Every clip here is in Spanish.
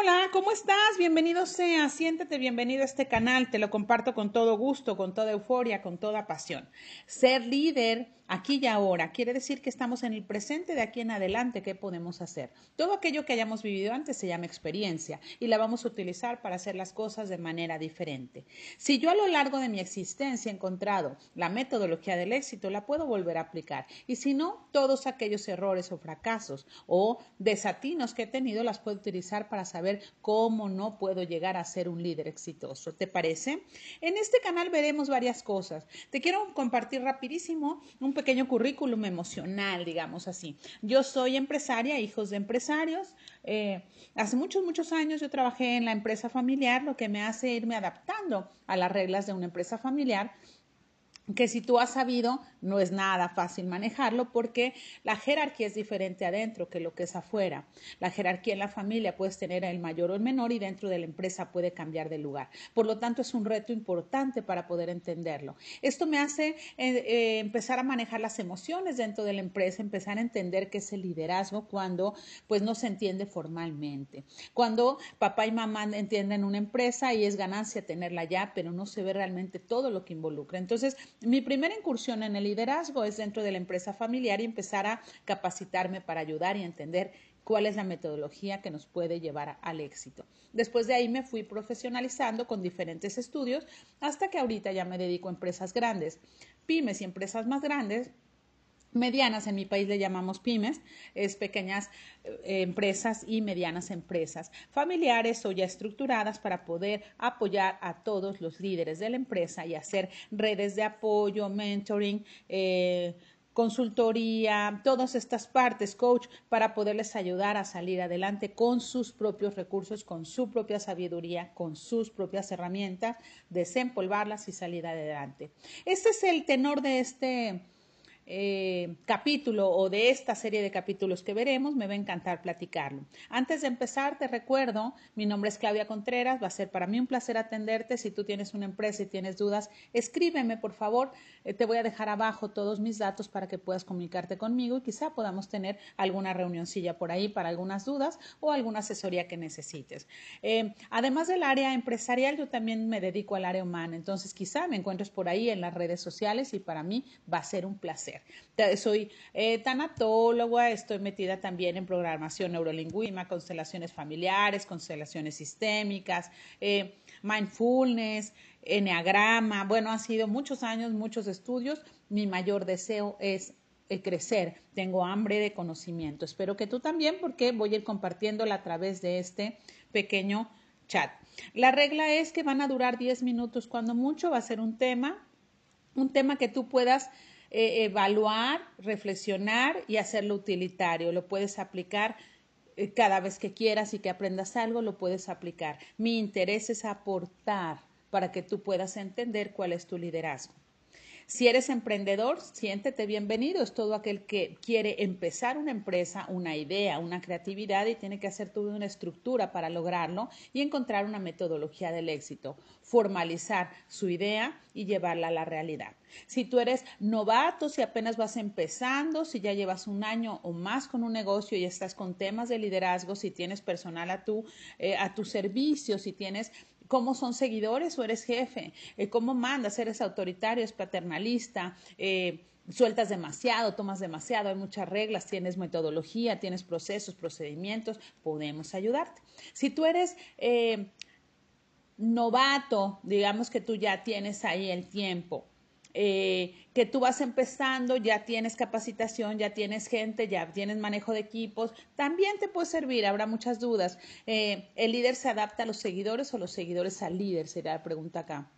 Hola, ¿cómo estás? Bienvenido sea, siéntete bienvenido a este canal, te lo comparto con todo gusto, con toda euforia, con toda pasión. Ser líder aquí y ahora quiere decir que estamos en el presente de aquí en adelante, ¿qué podemos hacer? Todo aquello que hayamos vivido antes se llama experiencia y la vamos a utilizar para hacer las cosas de manera diferente. Si yo a lo largo de mi existencia he encontrado la metodología del éxito, la puedo volver a aplicar. Y si no, todos aquellos errores o fracasos o desatinos que he tenido las puedo utilizar para saber cómo no puedo llegar a ser un líder exitoso. ¿Te parece? En este canal veremos varias cosas. Te quiero compartir rapidísimo un pequeño currículum emocional, digamos así. Yo soy empresaria, hijos de empresarios. Eh, hace muchos, muchos años yo trabajé en la empresa familiar, lo que me hace irme adaptando a las reglas de una empresa familiar que si tú has sabido, no es nada fácil manejarlo porque la jerarquía es diferente adentro que lo que es afuera. La jerarquía en la familia puedes tener el mayor o el menor y dentro de la empresa puede cambiar de lugar. Por lo tanto, es un reto importante para poder entenderlo. Esto me hace eh, eh, empezar a manejar las emociones dentro de la empresa, empezar a entender qué es el liderazgo cuando pues no se entiende formalmente. Cuando papá y mamá entienden una empresa y es ganancia tenerla ya, pero no se ve realmente todo lo que involucra. Entonces, mi primera incursión en el liderazgo es dentro de la empresa familiar y empezar a capacitarme para ayudar y entender cuál es la metodología que nos puede llevar al éxito. Después de ahí me fui profesionalizando con diferentes estudios hasta que ahorita ya me dedico a empresas grandes, pymes y empresas más grandes medianas, en mi país le llamamos pymes, es pequeñas eh, empresas y medianas empresas, familiares o ya estructuradas para poder apoyar a todos los líderes de la empresa y hacer redes de apoyo, mentoring, eh, consultoría, todas estas partes, coach, para poderles ayudar a salir adelante con sus propios recursos, con su propia sabiduría, con sus propias herramientas, desempolvarlas y salir adelante. Este es el tenor de este eh, capítulo o de esta serie de capítulos que veremos, me va a encantar platicarlo. Antes de empezar, te recuerdo, mi nombre es Claudia Contreras, va a ser para mí un placer atenderte. Si tú tienes una empresa y tienes dudas, escríbeme, por favor. Eh, te voy a dejar abajo todos mis datos para que puedas comunicarte conmigo y quizá podamos tener alguna reunioncilla por ahí para algunas dudas o alguna asesoría que necesites. Eh, además del área empresarial, yo también me dedico al área humana, entonces quizá me encuentres por ahí en las redes sociales y para mí va a ser un placer. Soy eh, tanatóloga, estoy metida también en programación neurolingüística, constelaciones familiares, constelaciones sistémicas, eh, mindfulness, enneagrama. Bueno, han sido muchos años, muchos estudios. Mi mayor deseo es eh, crecer. Tengo hambre de conocimiento. Espero que tú también, porque voy a ir compartiéndola a través de este pequeño chat. La regla es que van a durar 10 minutos cuando mucho, va a ser un tema, un tema que tú puedas eh, evaluar, reflexionar y hacerlo utilitario. Lo puedes aplicar eh, cada vez que quieras y que aprendas algo, lo puedes aplicar. Mi interés es aportar para que tú puedas entender cuál es tu liderazgo. Si eres emprendedor, siéntete bienvenido. Es todo aquel que quiere empezar una empresa, una idea, una creatividad y tiene que hacer toda una estructura para lograrlo y encontrar una metodología del éxito, formalizar su idea y llevarla a la realidad. Si tú eres novato, si apenas vas empezando, si ya llevas un año o más con un negocio y estás con temas de liderazgo, si tienes personal a tu, eh, a servicio, si tienes cómo son seguidores o eres jefe, eh, cómo mandas, eres autoritario, es paternalista, eh, sueltas demasiado, tomas demasiado, hay muchas reglas, tienes metodología, tienes procesos, procedimientos, podemos ayudarte. Si tú eres eh, novato, digamos que tú ya tienes ahí el tiempo, eh, que tú vas empezando, ya tienes capacitación, ya tienes gente, ya tienes manejo de equipos, también te puede servir, habrá muchas dudas. Eh, ¿El líder se adapta a los seguidores o los seguidores al líder? Sería la pregunta acá.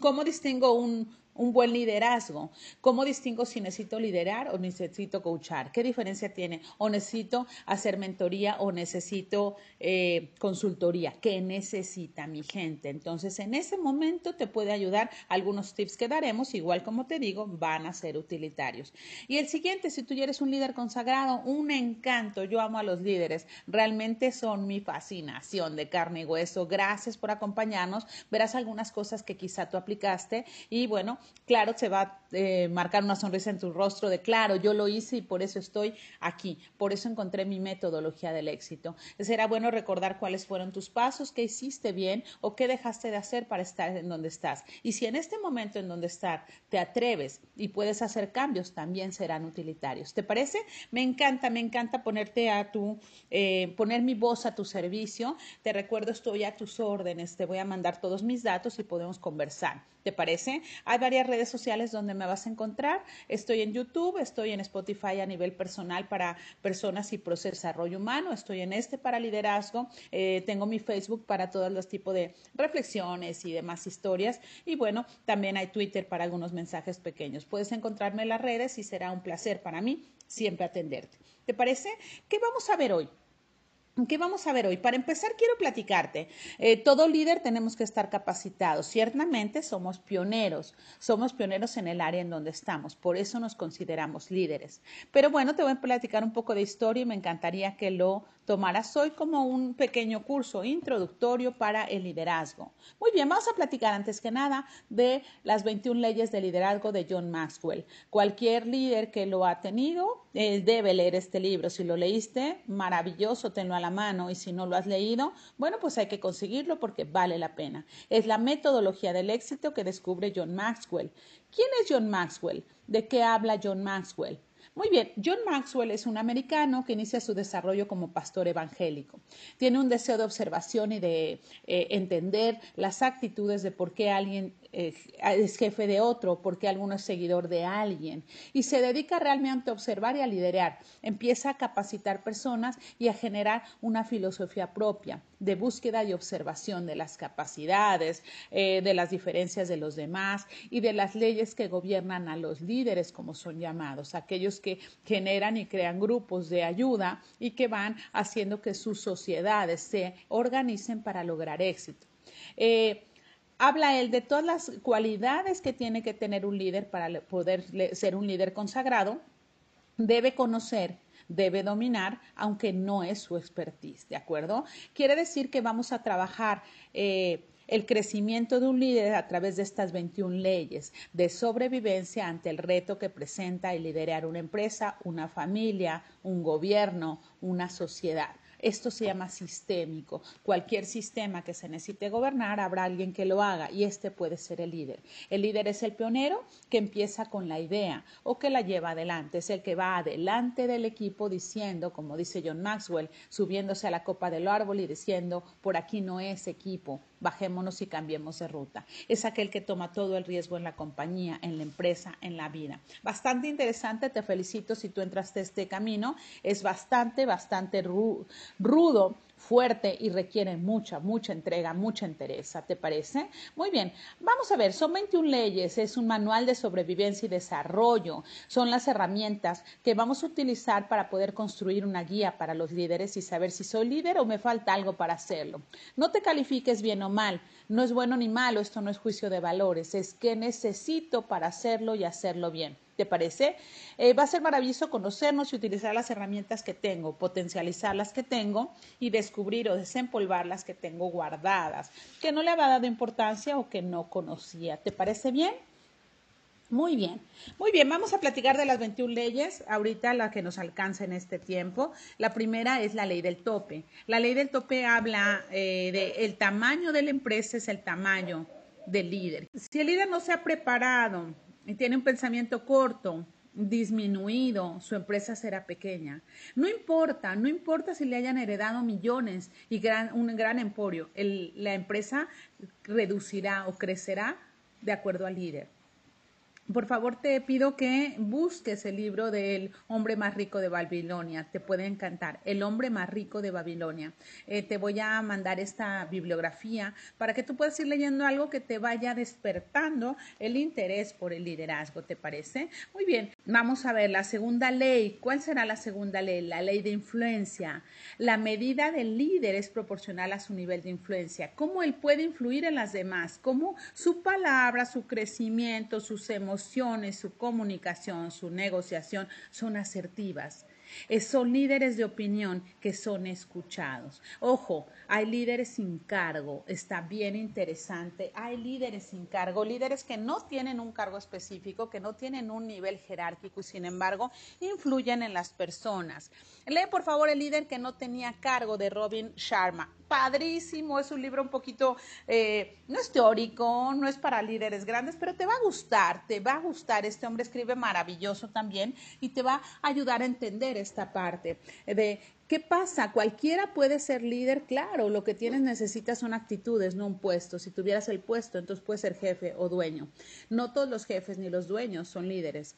¿Cómo distingo un, un buen liderazgo. ¿Cómo distingo si necesito liderar o necesito coachar? ¿Qué diferencia tiene? ¿O necesito hacer mentoría o necesito eh, consultoría? ¿Qué necesita mi gente? Entonces, en ese momento te puede ayudar algunos tips que daremos, igual como te digo, van a ser utilitarios. Y el siguiente, si tú ya eres un líder consagrado, un encanto, yo amo a los líderes, realmente son mi fascinación de carne y hueso. Gracias por acompañarnos. Verás algunas cosas que quizá tú aplicaste y bueno, claro, se va a eh, marcar una sonrisa en tu rostro de, claro, yo lo hice y por eso estoy aquí, por eso encontré mi metodología del éxito. Será bueno recordar cuáles fueron tus pasos, qué hiciste bien o qué dejaste de hacer para estar en donde estás. Y si en este momento en donde estás te atreves y puedes hacer cambios, también serán utilitarios. ¿Te parece? Me encanta, me encanta ponerte a tu, eh, poner mi voz a tu servicio. Te recuerdo, estoy a tus órdenes, te voy a mandar todos mis datos y podemos conversar. ¿Te parece? Hay varias redes sociales donde me vas a encontrar. Estoy en YouTube, estoy en Spotify a nivel personal para personas y proceso de desarrollo humano, estoy en este para liderazgo, eh, tengo mi Facebook para todos los tipos de reflexiones y demás historias y bueno, también hay Twitter para algunos mensajes pequeños. Puedes encontrarme en las redes y será un placer para mí siempre atenderte. ¿Te parece? ¿Qué vamos a ver hoy? ¿Qué vamos a ver hoy? Para empezar, quiero platicarte. Eh, todo líder tenemos que estar capacitados. Ciertamente somos pioneros, somos pioneros en el área en donde estamos, por eso nos consideramos líderes. Pero bueno, te voy a platicar un poco de historia y me encantaría que lo tomaras hoy como un pequeño curso introductorio para el liderazgo. Muy bien, vamos a platicar antes que nada de las 21 leyes de liderazgo de John Maxwell. Cualquier líder que lo ha tenido debe leer este libro. Si lo leíste, maravilloso, tenlo a la mano y si no lo has leído, bueno, pues hay que conseguirlo porque vale la pena. Es la metodología del éxito que descubre John Maxwell. ¿Quién es John Maxwell? ¿De qué habla John Maxwell? Muy bien, John Maxwell es un americano que inicia su desarrollo como pastor evangélico. Tiene un deseo de observación y de eh, entender las actitudes de por qué alguien eh, es jefe de otro, porque alguno es seguidor de alguien. Y se dedica realmente a observar y a liderar. Empieza a capacitar personas y a generar una filosofía propia de búsqueda y observación de las capacidades, eh, de las diferencias de los demás y de las leyes que gobiernan a los líderes, como son llamados, aquellos que generan y crean grupos de ayuda y que van haciendo que sus sociedades se organicen para lograr éxito. Eh, habla él de todas las cualidades que tiene que tener un líder para poder ser un líder consagrado. Debe conocer, debe dominar, aunque no es su expertise, ¿de acuerdo? Quiere decir que vamos a trabajar eh, el crecimiento de un líder a través de estas 21 leyes de sobrevivencia ante el reto que presenta el liderar una empresa, una familia, un gobierno, una sociedad. Esto se llama sistémico. Cualquier sistema que se necesite gobernar, habrá alguien que lo haga y este puede ser el líder. El líder es el pionero que empieza con la idea o que la lleva adelante. Es el que va adelante del equipo diciendo, como dice John Maxwell, subiéndose a la copa del árbol y diciendo, por aquí no es equipo, bajémonos y cambiemos de ruta. Es aquel que toma todo el riesgo en la compañía, en la empresa, en la vida. Bastante interesante, te felicito si tú entraste a este camino. Es bastante, bastante rudo fuerte y requiere mucha, mucha entrega, mucha entereza, ¿te parece? Muy bien, vamos a ver, son 21 leyes, es un manual de sobrevivencia y desarrollo, son las herramientas que vamos a utilizar para poder construir una guía para los líderes y saber si soy líder o me falta algo para hacerlo. No te califiques bien o mal, no es bueno ni malo, esto no es juicio de valores, es que necesito para hacerlo y hacerlo bien. ¿Te parece? Eh, va a ser maravilloso conocernos y utilizar las herramientas que tengo, potencializar las que tengo y descubrir o desempolvar las que tengo guardadas, que no le había dado importancia o que no conocía. ¿Te parece bien? Muy bien, muy bien, vamos a platicar de las 21 leyes, ahorita la que nos alcanza en este tiempo. La primera es la ley del tope. La ley del tope habla eh, de el tamaño de la empresa es el tamaño del líder. Si el líder no se ha preparado y tiene un pensamiento corto, disminuido, su empresa será pequeña. No importa, no importa si le hayan heredado millones y un gran emporio, la empresa reducirá o crecerá de acuerdo al líder. Por favor, te pido que busques el libro del hombre más rico de Babilonia. Te puede encantar. El hombre más rico de Babilonia. Eh, te voy a mandar esta bibliografía para que tú puedas ir leyendo algo que te vaya despertando el interés por el liderazgo. ¿Te parece? Muy bien. Vamos a ver la segunda ley. ¿Cuál será la segunda ley? La ley de influencia. La medida del líder es proporcional a su nivel de influencia. ¿Cómo él puede influir en las demás? ¿Cómo su palabra, su crecimiento, sus emociones, su comunicación, su negociación son asertivas. Son líderes de opinión que son escuchados. Ojo, hay líderes sin cargo, está bien interesante. Hay líderes sin cargo, líderes que no tienen un cargo específico, que no tienen un nivel jerárquico y sin embargo influyen en las personas. Lee por favor el líder que no tenía cargo de Robin Sharma padrísimo, es un libro un poquito, eh, no es teórico, no es para líderes grandes, pero te va a gustar, te va a gustar. Este hombre escribe maravilloso también y te va a ayudar a entender esta parte de ¿Qué pasa? Cualquiera puede ser líder, claro, lo que tienes necesitas son actitudes, no un puesto. Si tuvieras el puesto, entonces puedes ser jefe o dueño. No todos los jefes ni los dueños son líderes.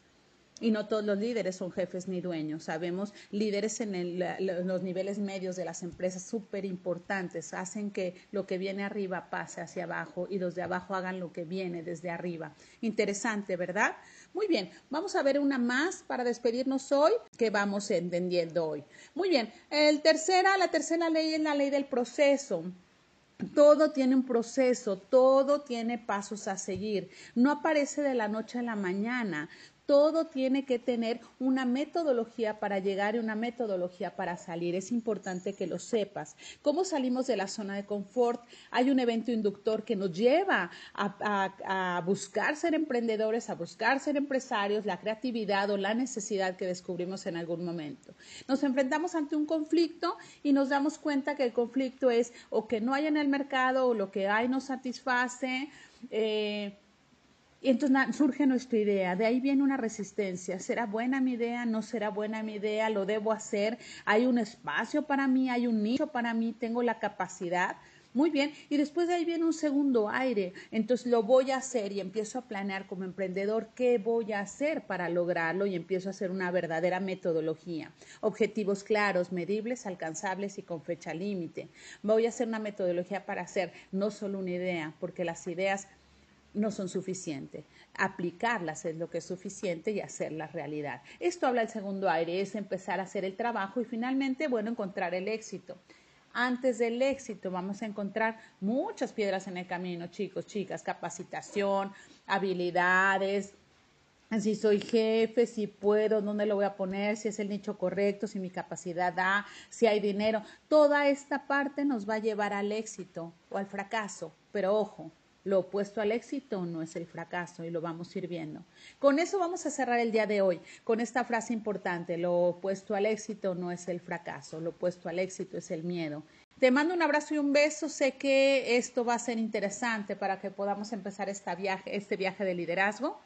Y no todos los líderes son jefes ni dueños. Sabemos líderes en los niveles medios de las empresas súper importantes. Hacen que lo que viene arriba pase hacia abajo y los de abajo hagan lo que viene desde arriba. Interesante, ¿verdad? Muy bien, vamos a ver una más para despedirnos hoy que vamos entendiendo hoy. Muy bien, el tercera, la tercera ley es la ley del proceso. Todo tiene un proceso, todo tiene pasos a seguir. No aparece de la noche a la mañana todo tiene que tener una metodología para llegar y una metodología para salir. Es importante que lo sepas. ¿Cómo salimos de la zona de confort? Hay un evento inductor que nos lleva a, buscar ser emprendedores, a buscar ser empresarios, la creatividad o la necesidad que descubrimos en algún momento. Nos enfrentamos ante un conflicto y nos damos cuenta que el conflicto es o que no hay en el mercado o lo que hay no satisface. Eh, y entonces surge nuestra idea, de ahí viene una resistencia. ¿Será buena mi idea? ¿No será buena mi idea? ¿Lo debo hacer? ¿Hay un espacio para mí? ¿Hay un nicho para mí? ¿Tengo la capacidad? Muy bien, y después de ahí viene un segundo aire. Entonces lo voy a hacer y empiezo a planear como emprendedor qué voy a hacer para lograrlo y empiezo a hacer una verdadera metodología. Objetivos claros, medibles, alcanzables y con fecha límite. Voy a hacer una metodología para hacer no solo una idea, porque las ideas no son suficientes. Aplicarlas es lo que es suficiente y hacerlas realidad. Esto habla el segundo aire, es empezar a hacer el trabajo y finalmente, bueno, encontrar el éxito. Antes del éxito vamos a encontrar muchas piedras en el camino, chicos, chicas, capacitación, habilidades, si soy jefe, si puedo, dónde lo voy a poner, si es el nicho correcto, si mi capacidad da, si hay dinero. Toda esta parte nos va a llevar al éxito o al fracaso. Pero ojo, lo opuesto al éxito no es el fracaso y lo vamos a ir viendo. Con eso vamos a cerrar el día de hoy, con esta frase importante, lo opuesto al éxito no es el fracaso, lo opuesto al éxito es el miedo. Te mando un abrazo y un beso. Sé que esto va a ser interesante para que podamos empezar esta viaje, este viaje de liderazgo.